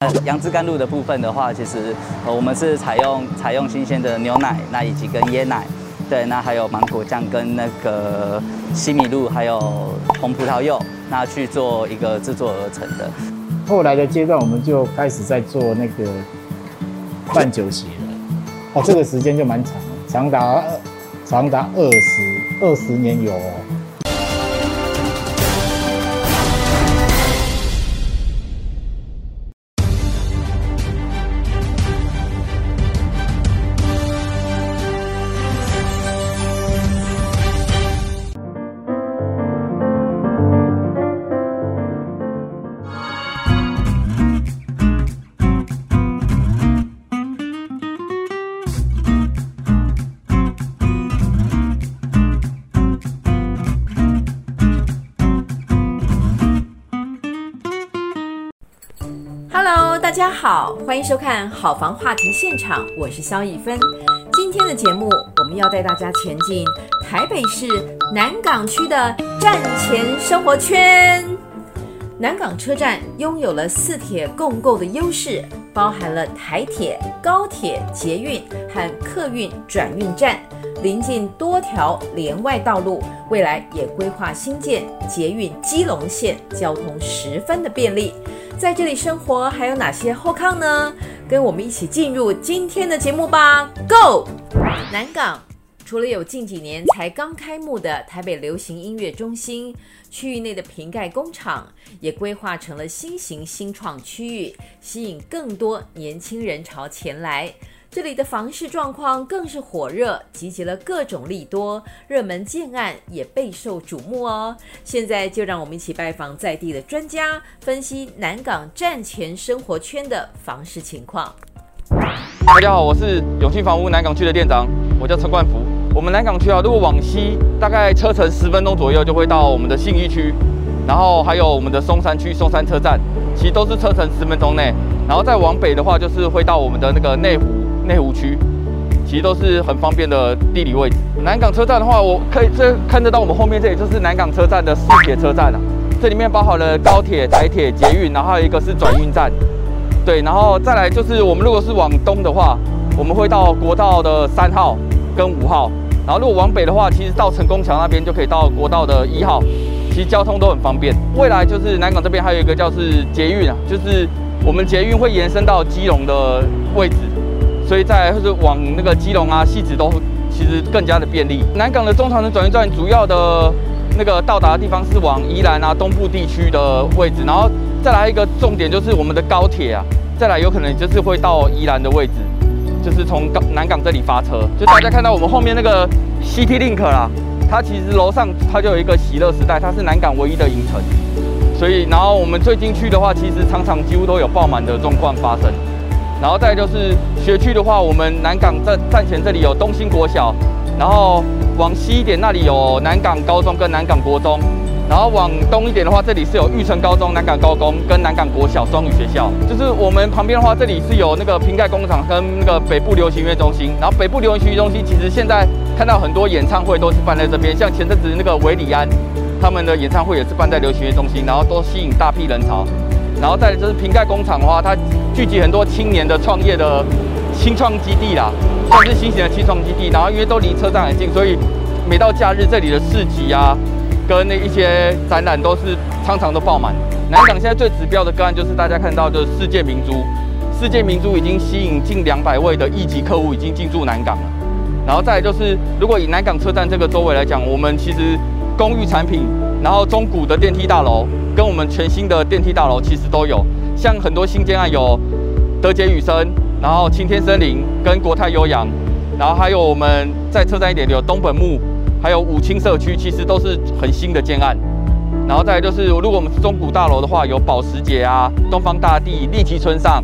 呃，杨枝甘露的部分的话，其实呃我们是采用采用新鲜的牛奶，那以及跟椰奶，对，那还有芒果酱跟那个西米露，还有红葡萄柚，那去做一个制作而成的。后来的阶段，我们就开始在做那个办酒席了。哦，这个时间就蛮长，长达长达二十二十年有哦。大家好，欢迎收看好房话题现场，我是萧逸芬。今天的节目，我们要带大家前进台北市南港区的站前生活圈。南港车站拥有了四铁共构的优势，包含了台铁、高铁、捷运和客运转运站，临近多条联外道路，未来也规划新建捷运基隆线，交通十分的便利。在这里生活还有哪些后抗呢？跟我们一起进入今天的节目吧，Go！南港除了有近几年才刚开幕的台北流行音乐中心，区域内的瓶盖工厂也规划成了新型新创区域，吸引更多年轻人潮前来。这里的房市状况更是火热，集结了各种利多，热门建案也备受瞩目哦。现在就让我们一起拜访在地的专家，分析南港站前生活圈的房市情况。大家好，我是永庆房屋南港区的店长，我叫陈冠福。我们南港区啊，如果往西大概车程十分钟左右就会到我们的信义区，然后还有我们的松山区松山车站，其实都是车程十分钟内。然后再往北的话，就是会到我们的那个内湖。内湖区其实都是很方便的地理位置。南港车站的话，我可以这看得到，我们后面这里就是南港车站的四铁车站了。这里面包含了高铁、台铁、捷运，然后还有一个是转运站。对，然后再来就是我们如果是往东的话，我们会到国道的三号跟五号。然后如果往北的话，其实到成功桥那边就可以到国道的一号。其实交通都很方便。未来就是南港这边还有一个叫是捷运啊，就是我们捷运会延伸到基隆的位置。所以再来就是往那个基隆啊、汐止都其实更加的便利。南港的中长程转运站主要的那个到达的地方是往宜兰啊、东部地区的位置，然后再来一个重点就是我们的高铁啊，再来有可能就是会到宜兰的位置，就是从南港这里发车。就大家看到我们后面那个 City Link 啦，它其实楼上它就有一个喜乐时代，它是南港唯一的影城。所以然后我们最近去的话，其实常常几乎都有爆满的状况发生。然后再就是学区的话，我们南港站站前这里有东兴国小，然后往西一点那里有南港高中跟南港国中，然后往东一点的话，这里是有玉成高中、南港高工跟南港国小双语学校。就是我们旁边的话，这里是有那个瓶盖工厂跟那个北部流行音乐中心。然后北部流行音乐中心其实现在看到很多演唱会都是办在这边，像前阵子那个韦礼安他们的演唱会也是办在流行音乐中心，然后都吸引大批人潮。然后再来就是瓶盖工厂的话，它聚集很多青年的创业的新创基地啦，算是新型的新创基地。然后因为都离车站很近，所以每到假日这里的市集啊，跟那一些展览都是常常都爆满。南港现在最指标的个案就是大家看到的世界明珠，世界明珠已经吸引近两百位的一级客户已经进驻南港了。然后再来就是，如果以南港车站这个周围来讲，我们其实公寓产品，然后中古的电梯大楼。跟我们全新的电梯大楼其实都有，像很多新建案有德杰雨生，然后晴天森林跟国泰悠扬，然后还有我们在车站一点有东本木，还有武清社区，其实都是很新的建案。然后再就是，如果我们是中古大楼的话，有保时捷啊、东方大地、丽吉村上，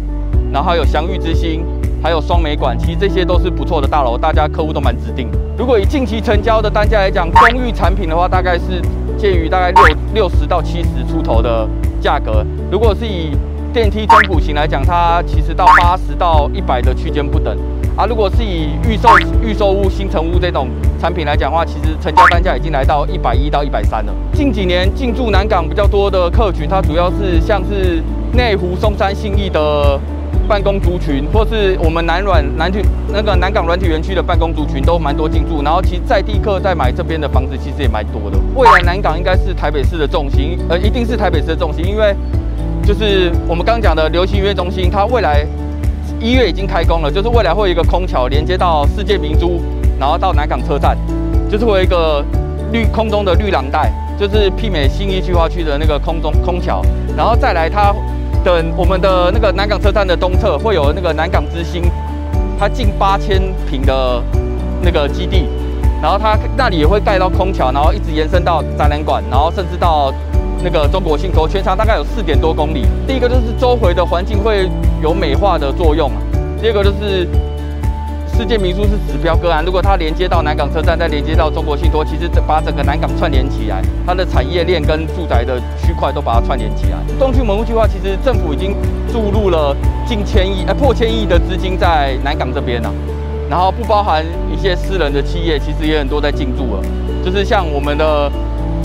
然后还有祥玉之星，还有双美馆，其实这些都是不错的大楼，大家客户都蛮指定。如果以近期成交的单价来讲，公寓产品的话，大概是。介于大概六六十到七十出头的价格，如果是以电梯中古型来讲，它其实到八十到一百的区间不等啊。如果是以预售预售屋、新城屋这种产品来讲的话，其实成交单价已经来到一百一到一百三了。近几年进驻南港比较多的客群，它主要是像是内湖、松山、信义的办公族群，或是我们南软南体那个南港软体园区的办公族群，都蛮多进驻。然后其实在地客在买这边的房子，其实也蛮多的。未来南港应该是台北市的重心，呃，一定是台北市的重心，因为就是我们刚讲的流行音乐中心，它未来一月已经开工了，就是未来会有一个空桥连接到世界明珠，然后到南港车站，就是会有一个绿空中的绿廊带，就是媲美信义计划区的那个空中空桥，然后再来它。等我们的那个南港车站的东侧会有那个南港之星，它近八千平的那个基地，然后它那里也会盖到空桥，然后一直延伸到展览馆，然后甚至到那个中国信托，全长大概有四点多公里。第一个就是周围的环境会有美化的作用，第二个就是。世界名宿是指标个案，如果它连接到南港车站，再连接到中国信托，其实把整个南港串联起来，它的产业链跟住宅的区块都把它串联起来。东区门户计划其实政府已经注入了近千亿，呃破千亿的资金在南港这边了，然后不包含一些私人的企业，其实也很多在进驻了，就是像我们的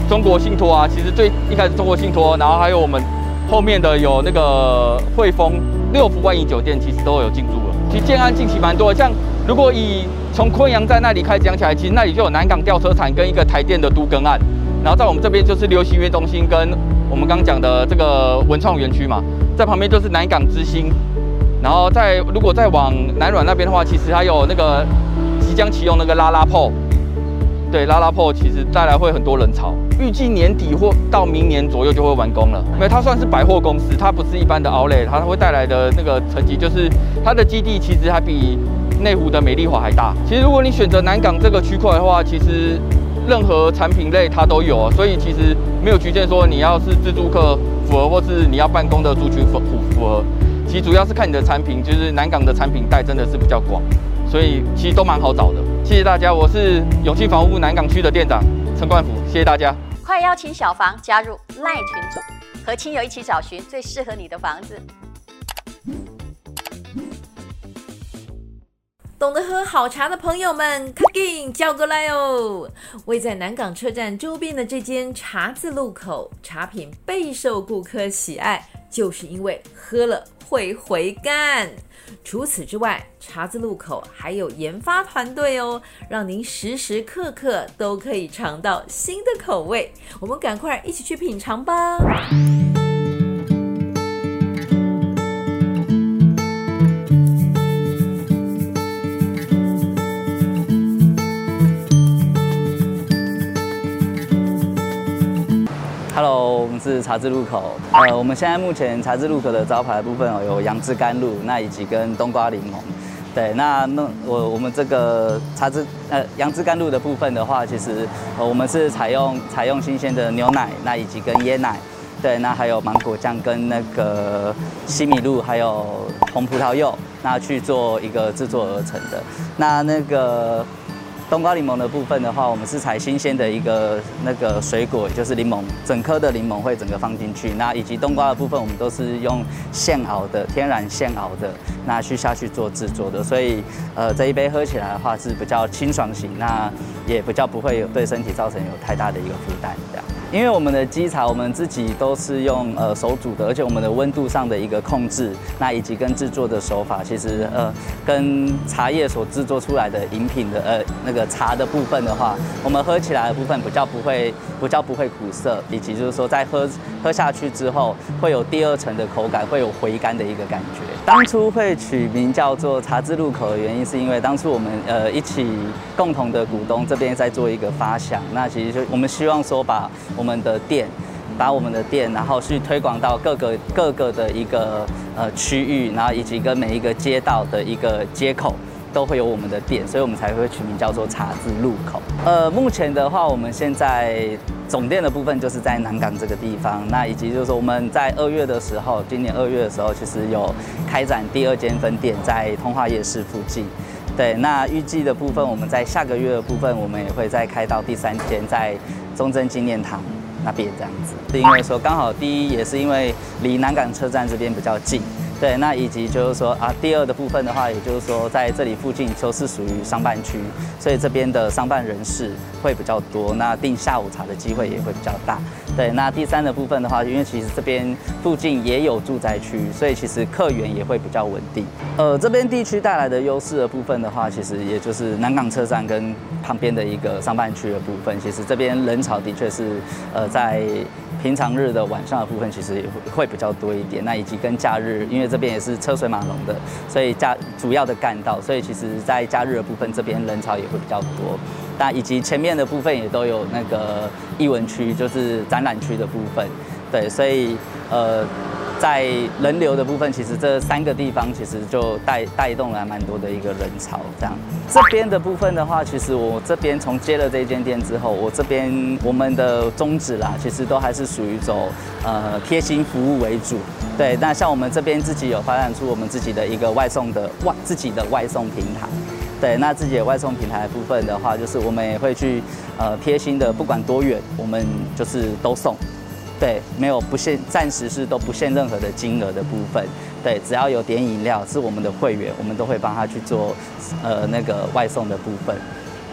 中国信托啊，其实最一开始中国信托，然后还有我们后面的有那个汇丰、六福万怡酒店，其实都有进驻了。其实建安近期蛮多的，像。如果以从昆阳在那里开始讲起来，其实那里就有南港吊车厂跟一个台电的都更案，然后在我们这边就是流行音乐中心跟我们刚刚讲的这个文创园区嘛，在旁边就是南港之星，然后在如果再往南软那边的话，其实还有那个即将启用那个拉拉铺，对，拉拉铺其实带来会很多人潮，预计年底或到明年左右就会完工了，因为它算是百货公司，它不是一般的 Outlet，它会带来的那个成绩就是它的基地其实还比。内湖的美丽华还大。其实，如果你选择南港这个区块的话，其实任何产品类它都有，所以其实没有局限说你要是自住客符合，或是你要办公的族群符符合。其实主要是看你的产品，就是南港的产品带真的是比较广，所以其实都蛮好找的。谢谢大家，我是永庆房屋南港区的店长陈冠福，谢谢大家。快邀请小房加入赖群组，和亲友一起找寻最适合你的房子。懂得喝好茶的朋友们，快进叫过来哦！位在南港车站周边的这间茶字路口，茶品备受顾客喜爱，就是因为喝了会回甘。除此之外，茶字路口还有研发团队哦，让您时时刻刻都可以尝到新的口味。我们赶快一起去品尝吧是茶字路口。呃，我们现在目前茶字路口的招牌部分有杨枝甘露，那以及跟冬瓜柠檬。对，那那我我们这个茶之呃杨枝甘露的部分的话，其实呃我们是采用采用新鲜的牛奶，那以及跟椰奶。对，那还有芒果酱跟那个西米露，还有红葡萄柚，那去做一个制作而成的。那那个。冬瓜柠檬的部分的话，我们是采新鲜的一个那个水果，就是柠檬，整颗的柠檬会整个放进去。那以及冬瓜的部分，我们都是用现熬的，天然现熬的，那去下去做制作的。所以，呃，这一杯喝起来的话是比较清爽型，那也比较不会有对身体造成有太大的一个负担，这样。因为我们的基茶，我们自己都是用呃手煮的，而且我们的温度上的一个控制，那以及跟制作的手法，其实呃跟茶叶所制作出来的饮品的呃那个茶的部分的话，我们喝起来的部分比较不会比较不会苦涩，以及就是说在喝喝下去之后会有第二层的口感，会有回甘的一个感觉。当初会取名叫做茶之路口的原因，是因为当初我们呃一起共同的股东这边在做一个发想，那其实就我们希望说把。我们的店，把我们的店，然后去推广到各个各个的一个呃区域，然后以及跟每一个街道的一个街口都会有我们的店，所以我们才会取名叫做茶之路口。呃，目前的话，我们现在总店的部分就是在南港这个地方，那以及就是说我们在二月的时候，今年二月的时候，其实有开展第二间分店在通化夜市附近。对，那预计的部分，我们在下个月的部分，我们也会再开到第三天在。中正纪念堂那边这样子，是因为说刚好第一也是因为离南港车站这边比较近，对，那以及就是说啊，第二的部分的话，也就是说在这里附近都是属于商办区，所以这边的商办人士会比较多，那订下午茶的机会也会比较大。对，那第三的部分的话，因为其实这边附近也有住宅区，所以其实客源也会比较稳定。呃，这边地区带来的优势的部分的话，其实也就是南港车站跟旁边的一个商办区的部分，其实这边人潮的确是呃在。平常日的晚上的部分其实也会比较多一点，那以及跟假日，因为这边也是车水马龙的，所以假主要的干道，所以其实在假日的部分这边人潮也会比较多。那以及前面的部分也都有那个艺文区，就是展览区的部分，对，所以呃。在人流的部分，其实这三个地方其实就带带动了蛮多的一个人潮。这样，这边的部分的话，其实我这边从接了这间店之后，我这边我们的宗旨啦，其实都还是属于走呃贴心服务为主。对，那像我们这边自己有发展出我们自己的一个外送的外自己的外送平台。对，那自己的外送平台的部分的话，就是我们也会去呃贴心的，不管多远，我们就是都送。对，没有不限，暂时是都不限任何的金额的部分。对，只要有点饮料是我们的会员，我们都会帮他去做，呃，那个外送的部分。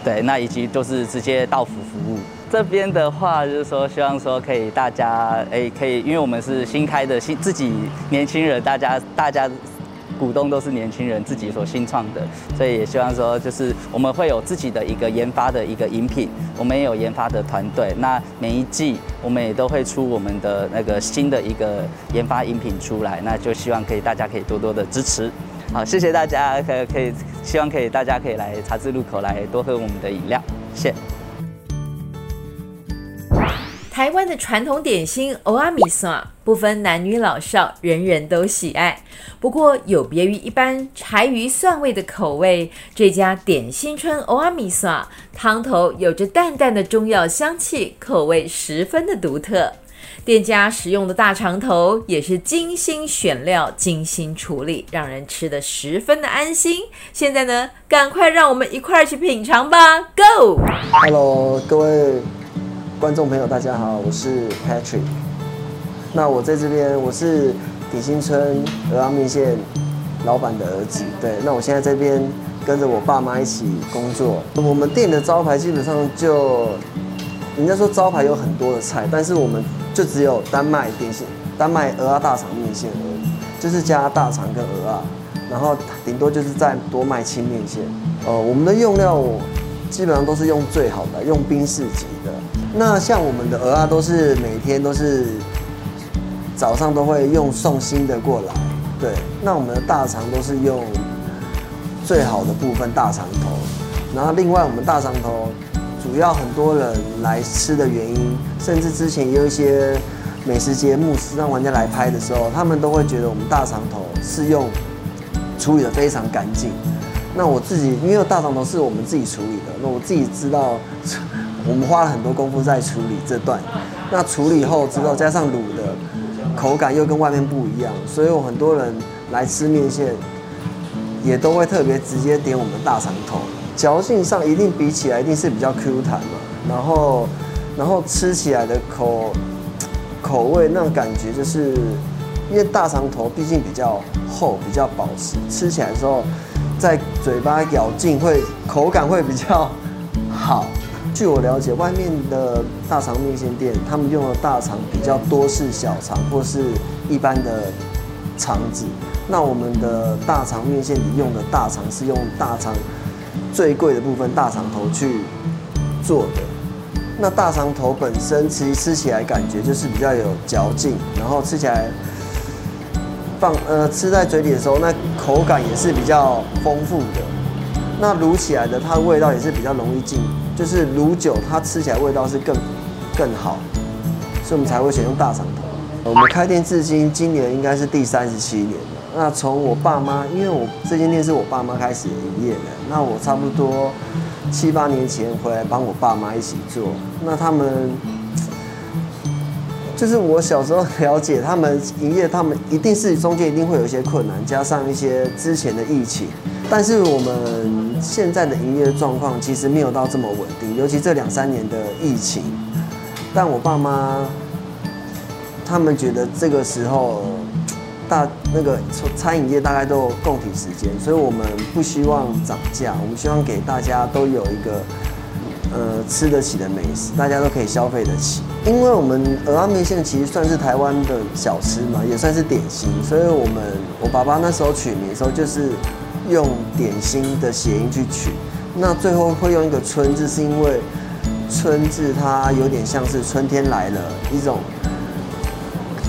对，那以及就是直接到府服务。这边的话就是说，希望说可以大家，哎，可以，因为我们是新开的，新自己年轻人，大家大家。股东都是年轻人自己所新创的，所以也希望说，就是我们会有自己的一个研发的一个饮品，我们也有研发的团队。那每一季我们也都会出我们的那个新的一个研发饮品出来，那就希望可以大家可以多多的支持。好，谢谢大家，可可以，希望可以大家可以来茶之路口来多喝我们的饮料，谢。台湾的传统点心蚵仔面线不分男女老少，人人都喜爱。不过有别于一般柴鱼蒜味的口味，这家点心春蚵仔面线汤头有着淡淡的中药香气，口味十分的独特。店家使用的大肠头也是精心选料、精心处理，让人吃得十分的安心。现在呢，赶快让我们一块儿去品尝吧！Go！Hello，各位。观众朋友，大家好，我是 Patrick。那我在这边，我是鼎新村鹅鸭面线老板的儿子。对，那我现在这边跟着我爸妈一起工作。我们店的招牌基本上就，人家说招牌有很多的菜，但是我们就只有单卖点心，单卖蚵仔大肠面线而已，就是加大肠跟蚵仔，然后顶多就是再多卖清面线。呃，我们的用料基本上都是用最好的，用宾士级的。那像我们的鹅啊都是每天都是早上都会用送新的过来，对。那我们的大肠都是用最好的部分大肠头，然后另外我们大肠头主要很多人来吃的原因，甚至之前也有一些美食节目是让玩家来拍的时候，他们都会觉得我们大肠头是用处理的非常干净。那我自己因为大肠头是我们自己处理的，那我自己知道。我们花了很多功夫在处理这段，那处理后之后加上卤的口感又跟外面不一样，所以我很多人来吃面线也都会特别直接点我们的大肠头，嚼劲上一定比起来一定是比较 Q 弹嘛，然后然后吃起来的口口味那种感觉就是，因为大肠头毕竟比较厚比较保湿，吃起来的时候在嘴巴咬劲会口感会比较好。据我了解，外面的大肠面线店，他们用的大肠比较多是小肠或是一般的肠子。那我们的大肠面线里用的大肠是用大肠最贵的部分大肠头去做的。那大肠头本身其实吃起来感觉就是比较有嚼劲，然后吃起来放呃吃在嘴里的时候，那口感也是比较丰富的。那卤起来的它的味道也是比较容易进。就是卤酒，它吃起来味道是更更好，所以我们才会选用大肠头。我们开店至今，今年应该是第三十七年了。那从我爸妈，因为我这间店是我爸妈开始营业的，那我差不多七八年前回来帮我爸妈一起做。那他们就是我小时候了解，他们营业，他们一定是中间一定会有一些困难，加上一些之前的疫情。但是我们现在的营业状况其实没有到这么稳定，尤其这两三年的疫情。但我爸妈他们觉得这个时候大那个餐饮业大概都有共体时间，所以我们不希望涨价，我们希望给大家都有一个呃吃得起的美食，大家都可以消费得起。因为我们蚵仔面线其实算是台湾的小吃嘛，也算是点心，所以我们我爸爸那时候取名的时候就是用点心的谐音去取，那最后会用一个春字，是因为春字它有点像是春天来了一种。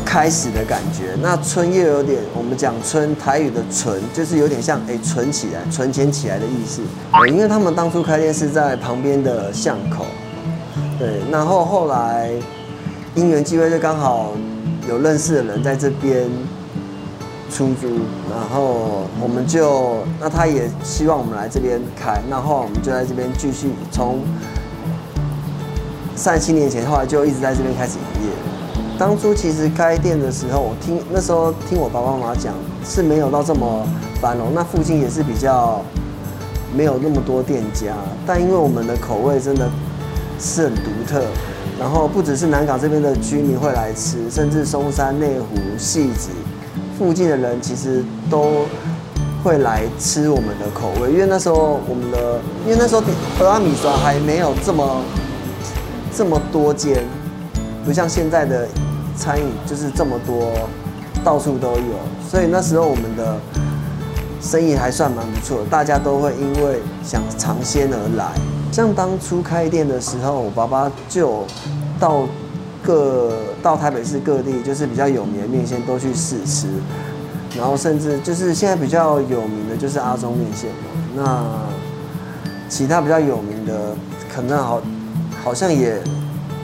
开始的感觉，那春又有点，我们讲春台语的存，就是有点像哎存起来、存钱起来的意思。因为他们当初开店是在旁边的巷口，对，然后后来因缘际会，就刚好有认识的人在这边出租，然后我们就，那他也希望我们来这边开，然后来我们就在这边继续从三十七年前，后来就一直在这边开始营业。当初其实开店的时候，我听那时候听我爸爸妈妈讲是没有到这么繁荣，那附近也是比较没有那么多店家。但因为我们的口味真的是很独特，然后不只是南港这边的居民会来吃，甚至松山、内湖、汐止附近的人其实都会来吃我们的口味。因为那时候我们的，因为那时候蚵仔面线还没有这么这么多间，不像现在的。餐饮就是这么多，到处都有，所以那时候我们的生意还算蛮不错，大家都会因为想尝鲜而来。像当初开店的时候，我爸爸就到各到台北市各地，就是比较有名的面线都去试吃，然后甚至就是现在比较有名的就是阿中面线，那其他比较有名的可能好好像也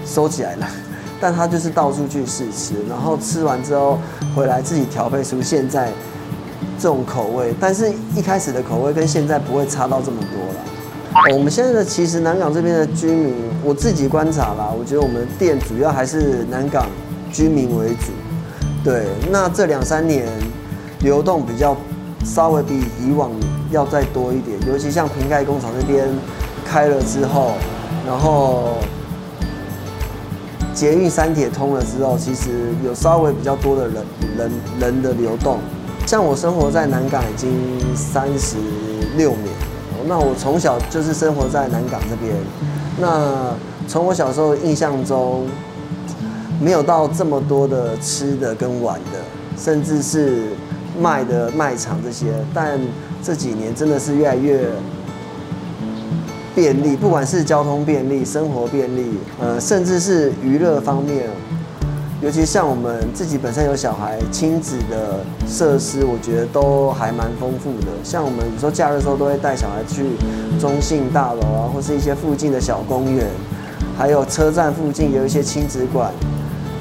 收起来了。但他就是到处去试吃，然后吃完之后回来自己调配出现在这种口味，但是一开始的口味跟现在不会差到这么多我们现在的其实南港这边的居民，我自己观察啦，我觉得我们店主要还是南港居民为主。对，那这两三年流动比较稍微比以往要再多一点，尤其像瓶盖工厂那边开了之后，然后。捷运三铁通了之后，其实有稍微比较多的人人人的流动。像我生活在南港已经三十六年，那我从小就是生活在南港这边。那从我小时候印象中，没有到这么多的吃的跟玩的，甚至是卖的卖场这些。但这几年真的是越来越。便利，不管是交通便利、生活便利，呃，甚至是娱乐方面，尤其像我们自己本身有小孩，亲子的设施，我觉得都还蛮丰富的。像我们有时候假日的时候，都会带小孩去中信大楼啊，或是一些附近的小公园，还有车站附近有一些亲子馆，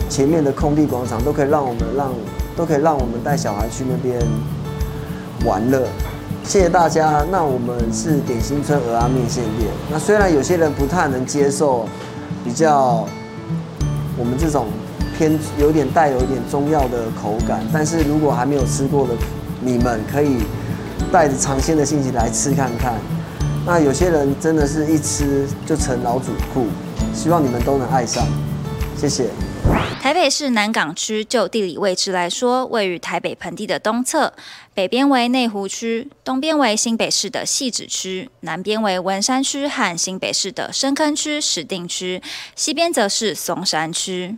前面的空地广场，都可以让我们让都可以让我们带小孩去那边玩乐。谢谢大家。那我们是点心村鹅阿面线店。那虽然有些人不太能接受比较我们这种偏有点带有一点中药的口感，但是如果还没有吃过的，你们可以带着尝鲜的心情来吃看看。那有些人真的是一吃就成老主顾，希望你们都能爱上。谢谢。台北市南港区就地理位置来说，位于台北盆地的东侧，北边为内湖区，东边为新北市的汐止区，南边为文山区和新北市的深坑区、石定区，西边则是松山区。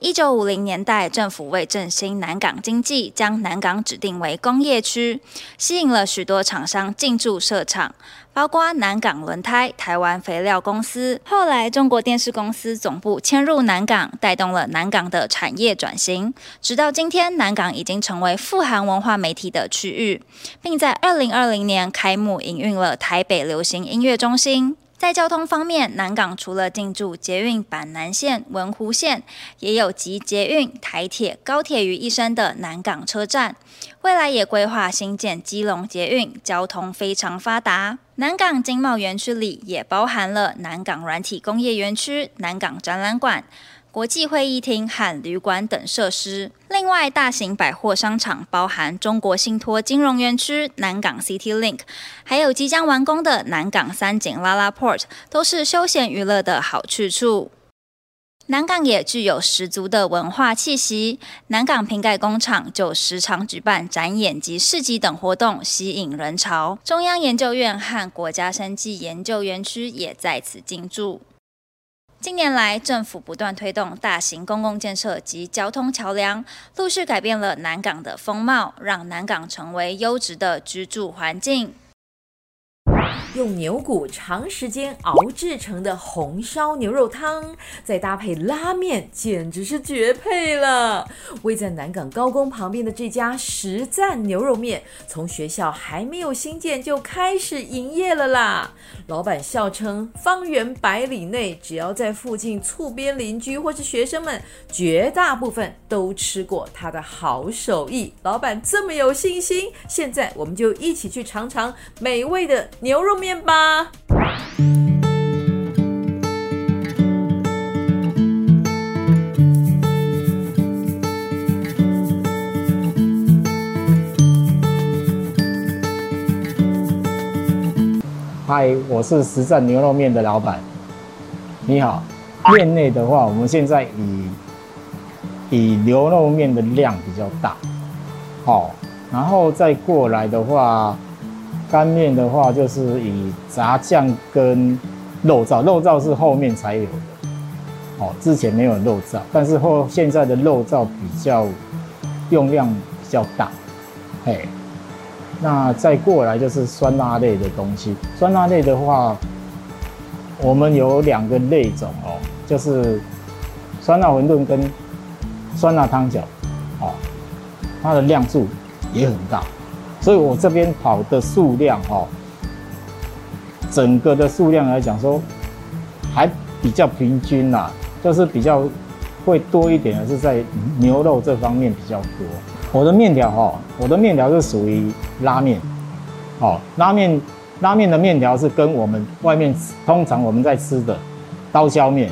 一九五零年代，政府为振兴南港经济，将南港指定为工业区，吸引了许多厂商进驻设厂。包括南港轮胎、台湾肥料公司，后来中国电视公司总部迁入南港，带动了南港的产业转型。直到今天，南港已经成为富含文化媒体的区域，并在二零二零年开幕营运了台北流行音乐中心。在交通方面，南港除了进驻捷运板南线、文湖线，也有集捷运、台铁、高铁于一身的南港车站。未来也规划新建基隆捷运，交通非常发达。南港经贸园区里也包含了南港软体工业园区、南港展览馆。国际会议厅和旅馆等设施，另外大型百货商场包含中国信托金融园区、南港 City Link，还有即将完工的南港三井 LaLaport，都是休闲娱乐的好去处。南港也具有十足的文化气息，南港瓶盖工厂就时常举办展演及市集等活动，吸引人潮。中央研究院和国家生技研究园区也在此进驻。近年来，政府不断推动大型公共建设及交通桥梁，陆续改变了南港的风貌，让南港成为优质的居住环境。用牛骨长时间熬制成的红烧牛肉汤，再搭配拉面，简直是绝配了。位在南港高工旁边的这家实赞牛肉面，从学校还没有兴建就开始营业了啦。老板笑称，方圆百里内，只要在附近厝边邻居或是学生们，绝大部分都吃过他的好手艺。老板这么有信心，现在我们就一起去尝尝美味的牛牛肉面吧。嗨，我是实战牛肉面的老板。你好，面内的话，我们现在以以牛肉面的量比较大，好，然后再过来的话。干面的话，就是以炸酱跟肉燥，肉燥是后面才有的，哦，之前没有肉燥，但是后现在的肉燥比较用量比较大，嘿，那再过来就是酸辣类的东西，酸辣类的话，我们有两个类种哦，就是酸辣馄饨跟酸辣汤饺，哦，它的量数也很大。所以我这边跑的数量哦，整个的数量来讲说，还比较平均啦，就是比较会多一点的是在牛肉这方面比较多。我的面条哈，我的面条是属于拉面，哦，拉面拉面的面条是跟我们外面通常我们在吃的刀削面，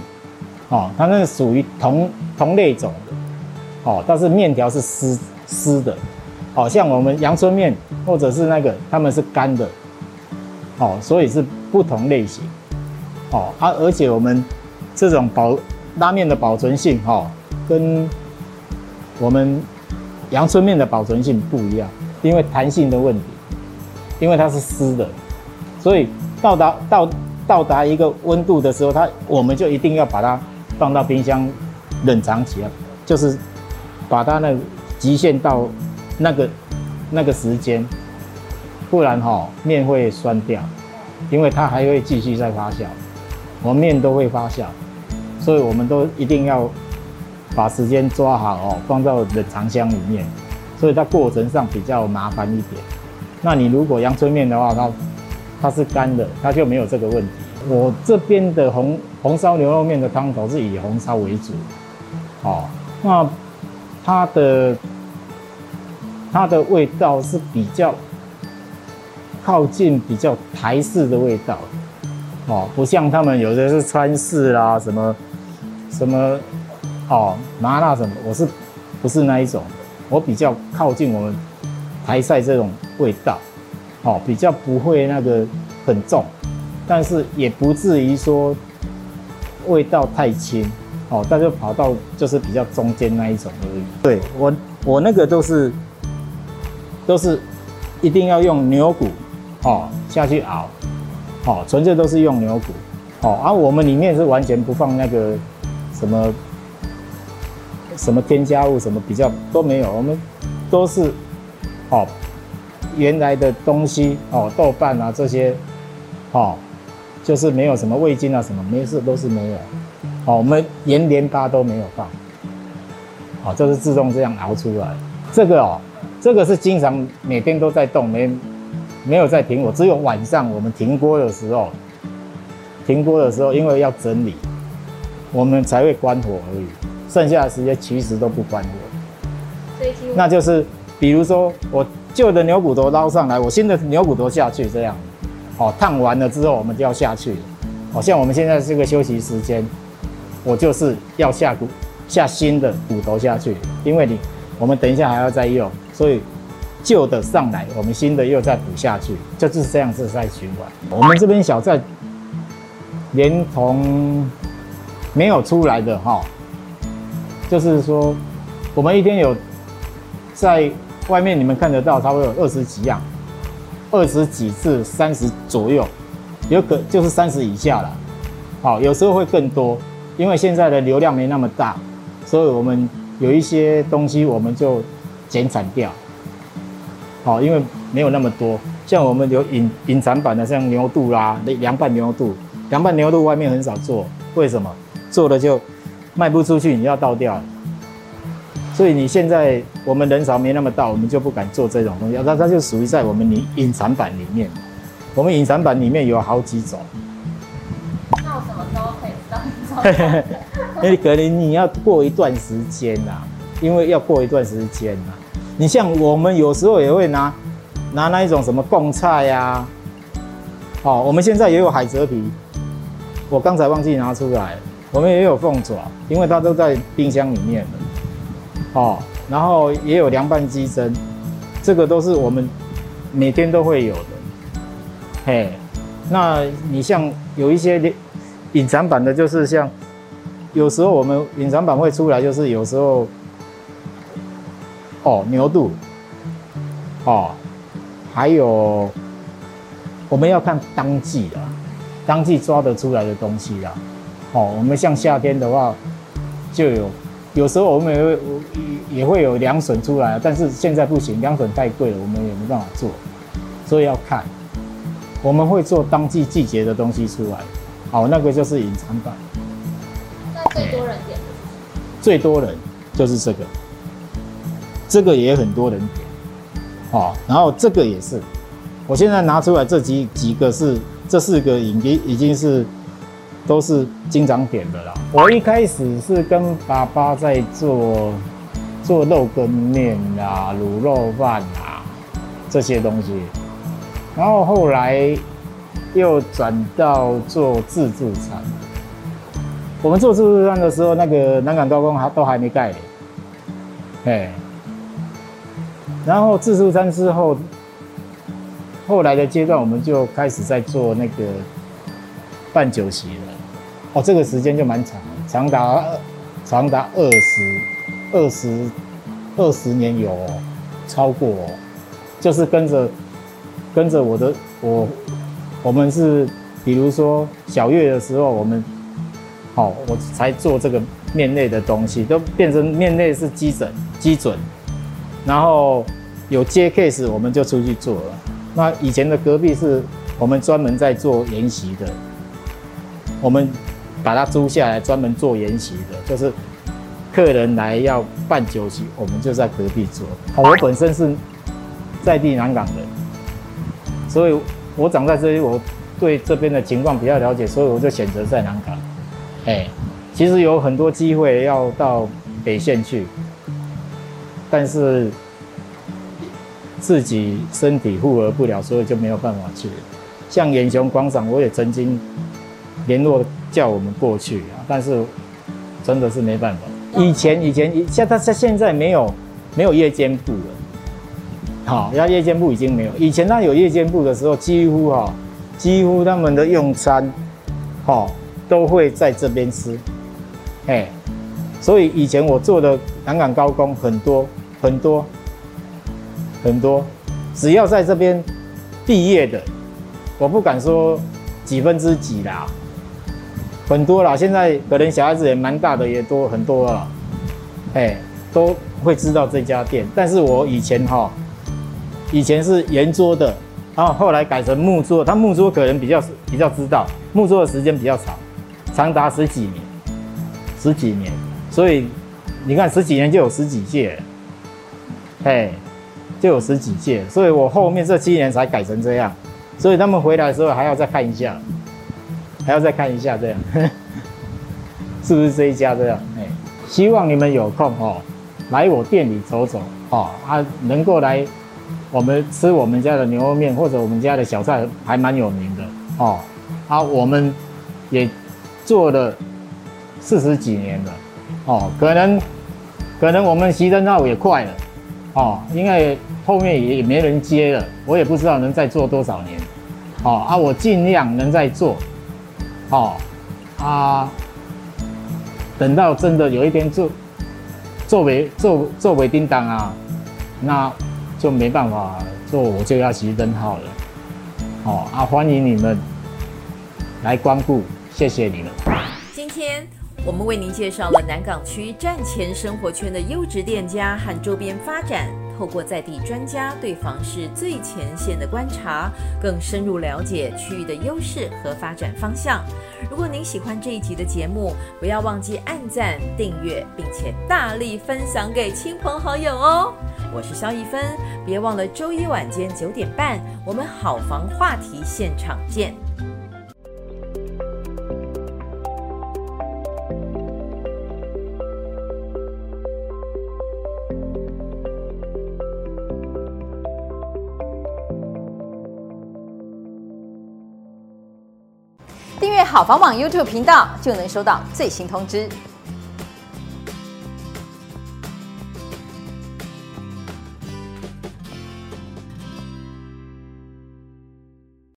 哦，它那属于同同类种的，哦，但是面条是湿湿的。好像我们阳春面或者是那个，他们是干的，哦，所以是不同类型，哦，啊，而且我们这种保拉面的保存性，哈，跟我们阳春面的保存性不一样，因为弹性的问题，因为它是湿的，所以到达到到达一个温度的时候，它我们就一定要把它放到冰箱冷藏起来，就是把它那个极限到。那个那个时间，不然哈、哦、面会酸掉，因为它还会继续在发酵，我们面都会发酵，所以我们都一定要把时间抓好哦，放到冷藏箱里面，所以它过程上比较麻烦一点。那你如果阳春面的话，它它是干的，它就没有这个问题。我这边的红红烧牛肉面的汤头是以红烧为主，哦，那它的。它的味道是比较靠近比较台式的味道，哦，不像他们有的是川式啦，什么什么哦麻辣什么，我是不是那一种？我比较靠近我们台菜这种味道，哦，比较不会那个很重，但是也不至于说味道太轻，哦，但是跑到就是比较中间那一种而已。对，我我那个都是。都是一定要用牛骨哦下去熬，哦，纯粹都是用牛骨，哦，而、我们里面是完全不放那个什么什么添加物，什么比较都没有，我们都是哦原来的东西哦豆瓣啊这些哦就是没有什么味精啊什么没事都是没有，哦我们盐盐巴都没有放，哦就是自动这样熬出来，这个哦。这个是经常每天都在动，没没有在停火，只有晚上我们停锅的时候，停锅的时候，因为要整理，我们才会关火而已。剩下的时间其实都不关火。所以那就是，比如说我旧的牛骨头捞上来，我新的牛骨头下去，这样，哦，烫完了之后我们就要下去。好像我们现在这个休息时间，我就是要下骨下新的骨头下去，因为你我们等一下还要再用。所以旧的上来，我们新的又再补下去，就是这样子在循环。我们这边小菜连同没有出来的哈，就是说我们一天有在外面你们看得到，差不多有二十几样，二十几至三十左右，有可就是三十以下了，好，有时候会更多，因为现在的流量没那么大，所以我们有一些东西我们就减产掉，好，因为没有那么多。像我们有隐隐藏版的，像牛肚啦、凉拌牛肚，凉拌牛肚外面很少做，为什么？做了就卖不出去，你要倒掉。所以你现在我们人潮没那么大，我们就不敢做这种东西。那它就属于在我们隐隐藏版里面。我们隐藏版里面有好几种。那我什么时候可以知道隐藏版？因为可能你要过一段时间呐，因为要过一段时间呐。你像我们有时候也会拿。拿那一种什么贡菜呀？哦，我们现在也有海蜇皮，我刚才忘记拿出来。我们也有凤爪，因为它都在冰箱里面了。哦，然后也有凉拌鸡胗，这个都是我们每天都会有的。嘿，那你像有一些隐藏版的，就是像有时候我们隐藏版会出来，就是有时候哦牛肚，哦。还有，我们要看当季的，当季抓得出来的东西啦。哦，我们像夏天的话，就有，有时候我们也会也会有凉笋出来，但是现在不行，凉笋太贵了，我们也没办法做，所以要看。我们会做当季季节的东西出来，好，那个就是隐藏版。那最多人点的？最多人就是这个，这个也很多人点。哦，然后这个也是，我现在拿出来这几几个是这四个已经已经是都是经常点的了。我一开始是跟爸爸在做做肉羹面啊、卤肉饭啊这些东西，然后后来又转到做自助餐。我们做自助餐的时候，那个南港高工还都还没盖，哎。然后自助餐之后，后来的阶段我们就开始在做那个办酒席了。哦，这个时间就蛮长，长达长达二十二十二十年有超过，哦就是跟着跟着我的我我们是比如说小月的时候，我们好我才做这个面类的东西，都变成面类是基准基准，然后。有接 case，我们就出去做了。那以前的隔壁是我们专门在做宴席的，我们把它租下来，专门做宴席的，就是客人来要办酒席，我们就在隔壁做。我本身是在地南港人，所以我长在这里，我对这边的情况比较了解，所以我就选择在南港。哎，其实有很多机会要到北线去，但是。自己身体负荷不了，所以就没有办法去。像远雄广场，我也曾经联络叫我们过去啊，但是真的是没办法。以前以前像他现在没有没有夜间部了，好，要夜间部已经没有。以前他有夜间部的时候，几乎哈，几乎他们的用餐，哈，都会在这边吃，哎，所以以前我做的南港高工很多很多。很多，只要在这边毕业的，我不敢说几分之几啦，很多啦。现在可能小孩子也蛮大的，也多很多了，哎，都会知道这家店。但是我以前哈，以前是圆桌的，然后后来改成木桌。他木桌可能比较比较知道，木桌的时间比较长，长达十几年，十几年。所以你看十几年就有十几届了，哎。就有十几届，所以我后面这七年才改成这样，所以他们回来的时候还要再看一下，还要再看一下这样，是不是这一家这样？哎，希望你们有空哦，来我店里走走哦，啊，能够来我们吃我们家的牛肉面或者我们家的小菜还蛮有名的哦，啊，我们也做了四十几年了哦，可能可能我们熄灯号也快了。哦，因为后面也也没人接了，我也不知道能再做多少年。哦啊，我尽量能再做。哦啊，等到真的有一天做作为做作为叮当啊，那就没办法做，我就要熄灯号了。哦啊，欢迎你们来光顾，谢谢你们。今天我们为您介绍了南港区站前生活圈的优质店家和周边发展。透过在地专家对房市最前线的观察，更深入了解区域的优势和发展方向。如果您喜欢这一集的节目，不要忘记按赞、订阅，并且大力分享给亲朋好友哦。我是肖一芬，别忘了周一晚间九点半，我们好房话题现场见。好房网 YouTube 频道，就能收到最新通知。